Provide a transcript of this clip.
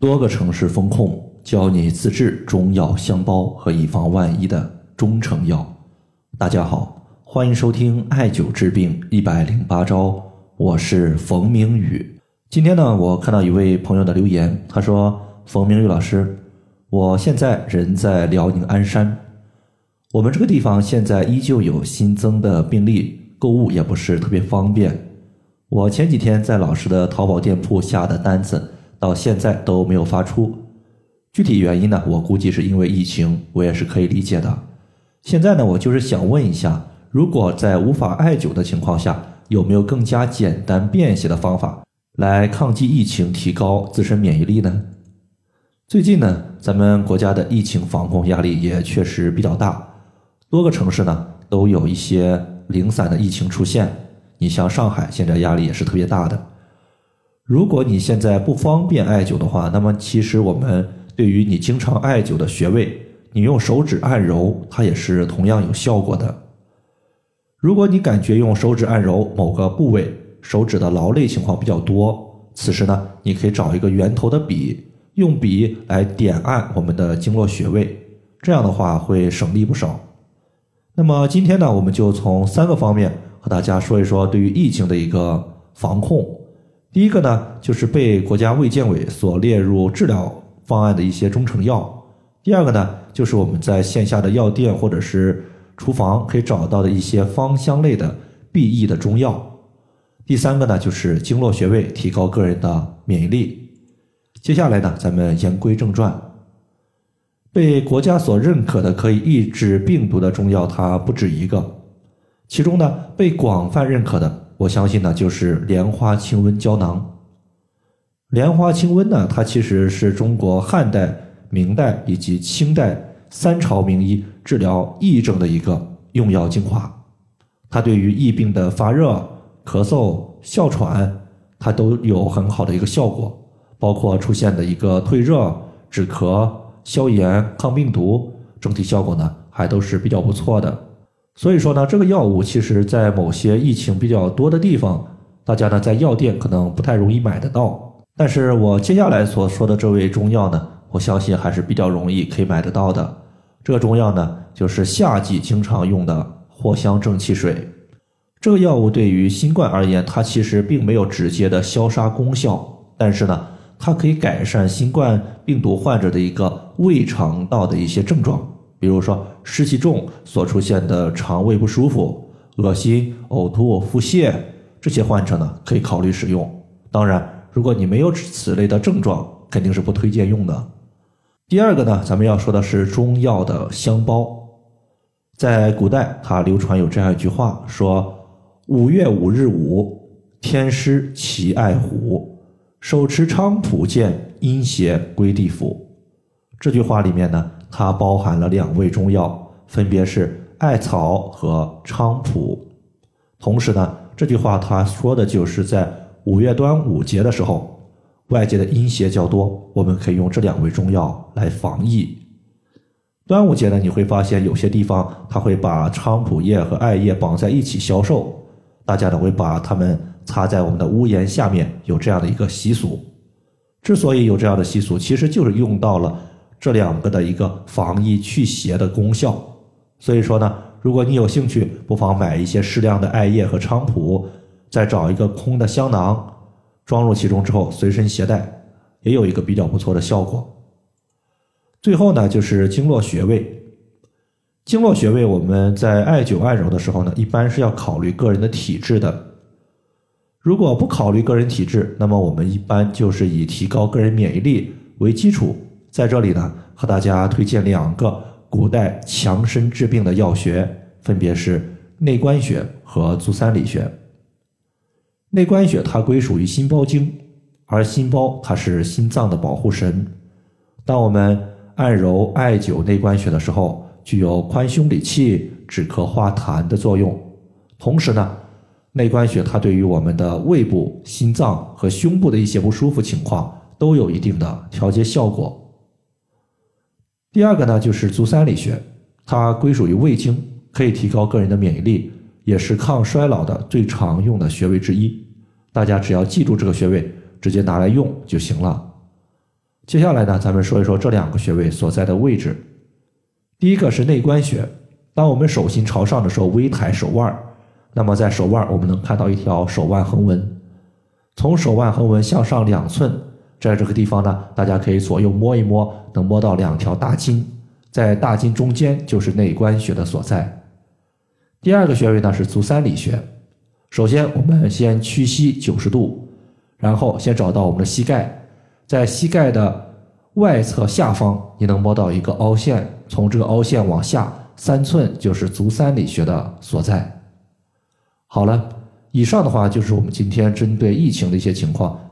多个城市风控，教你自制中药香包和以防万一的中成药。大家好，欢迎收听艾灸治病一百零八招，我是冯明宇。今天呢，我看到一位朋友的留言，他说：“冯明宇老师，我现在人在辽宁鞍山，我们这个地方现在依旧有新增的病例，购物也不是特别方便。我前几天在老师的淘宝店铺下的单子。”到现在都没有发出，具体原因呢？我估计是因为疫情，我也是可以理解的。现在呢，我就是想问一下，如果在无法艾灸的情况下，有没有更加简单便携的方法来抗击疫情、提高自身免疫力呢？最近呢，咱们国家的疫情防控压力也确实比较大，多个城市呢都有一些零散的疫情出现。你像上海，现在压力也是特别大的。如果你现在不方便艾灸的话，那么其实我们对于你经常艾灸的穴位，你用手指按揉，它也是同样有效果的。如果你感觉用手指按揉某个部位，手指的劳累情况比较多，此时呢，你可以找一个圆头的笔，用笔来点按我们的经络穴位，这样的话会省力不少。那么今天呢，我们就从三个方面和大家说一说对于疫情的一个防控。第一个呢，就是被国家卫健委所列入治疗方案的一些中成药；第二个呢，就是我们在线下的药店或者是厨房可以找到的一些芳香类的避疫的中药；第三个呢，就是经络穴位，提高个人的免疫力。接下来呢，咱们言归正传，被国家所认可的可以抑制病毒的中药，它不止一个，其中呢，被广泛认可的。我相信呢，就是莲花清瘟胶囊。莲花清瘟呢，它其实是中国汉代、明代以及清代三朝名医治疗疫症的一个用药精华。它对于疫病的发热、咳嗽、哮喘，它都有很好的一个效果。包括出现的一个退热、止咳、消炎、抗病毒，整体效果呢，还都是比较不错的。所以说呢，这个药物其实，在某些疫情比较多的地方，大家呢在药店可能不太容易买得到。但是我接下来所说的这味中药呢，我相信还是比较容易可以买得到的。这个中药呢，就是夏季经常用的藿香正气水。这个药物对于新冠而言，它其实并没有直接的消杀功效，但是呢，它可以改善新冠病毒患者的一个胃肠道的一些症状。比如说湿气重所出现的肠胃不舒服、恶心、呕吐、腹泻这些患者呢，可以考虑使用。当然，如果你没有此类的症状，肯定是不推荐用的。第二个呢，咱们要说的是中药的香包。在古代，它流传有这样一句话，说：“五月五日午，天师齐爱虎，手持菖蒲剑，阴邪归地府。”这句话里面呢。它包含了两味中药，分别是艾草和菖蒲。同时呢，这句话他说的就是在五月端午节的时候，外界的阴邪较多，我们可以用这两味中药来防疫。端午节呢，你会发现有些地方他会把菖蒲叶和艾叶绑在一起销售，大家呢会把它们插在我们的屋檐下面，有这样的一个习俗。之所以有这样的习俗，其实就是用到了。这两个的一个防疫去邪的功效，所以说呢，如果你有兴趣，不妨买一些适量的艾叶和菖蒲，再找一个空的香囊，装入其中之后随身携带，也有一个比较不错的效果。最后呢，就是经络穴位。经络穴位，我们在艾灸艾揉的时候呢，一般是要考虑个人的体质的。如果不考虑个人体质，那么我们一般就是以提高个人免疫力为基础。在这里呢，和大家推荐两个古代强身治病的药穴，分别是内关穴和足三里穴。内关穴它归属于心包经，而心包它是心脏的保护神。当我们按揉艾灸内关穴的时候，具有宽胸理气、止咳化痰的作用。同时呢，内关穴它对于我们的胃部、心脏和胸部的一些不舒服情况都有一定的调节效果。第二个呢，就是足三里穴，它归属于胃经，可以提高个人的免疫力，也是抗衰老的最常用的穴位之一。大家只要记住这个穴位，直接拿来用就行了。接下来呢，咱们说一说这两个穴位所在的位置。第一个是内关穴，当我们手心朝上的时候，微抬手腕，那么在手腕我们能看到一条手腕横纹，从手腕横纹向上两寸，在这个地方呢，大家可以左右摸一摸，能摸到两条大筋，在大筋中间就是内关穴的所在。第二个穴位呢是足三里穴。首先，我们先屈膝九十度，然后先找到我们的膝盖，在膝盖的外侧下方，你能摸到一个凹陷，从这个凹陷往下三寸就是足三里穴的所在。好了，以上的话就是我们今天针对疫情的一些情况，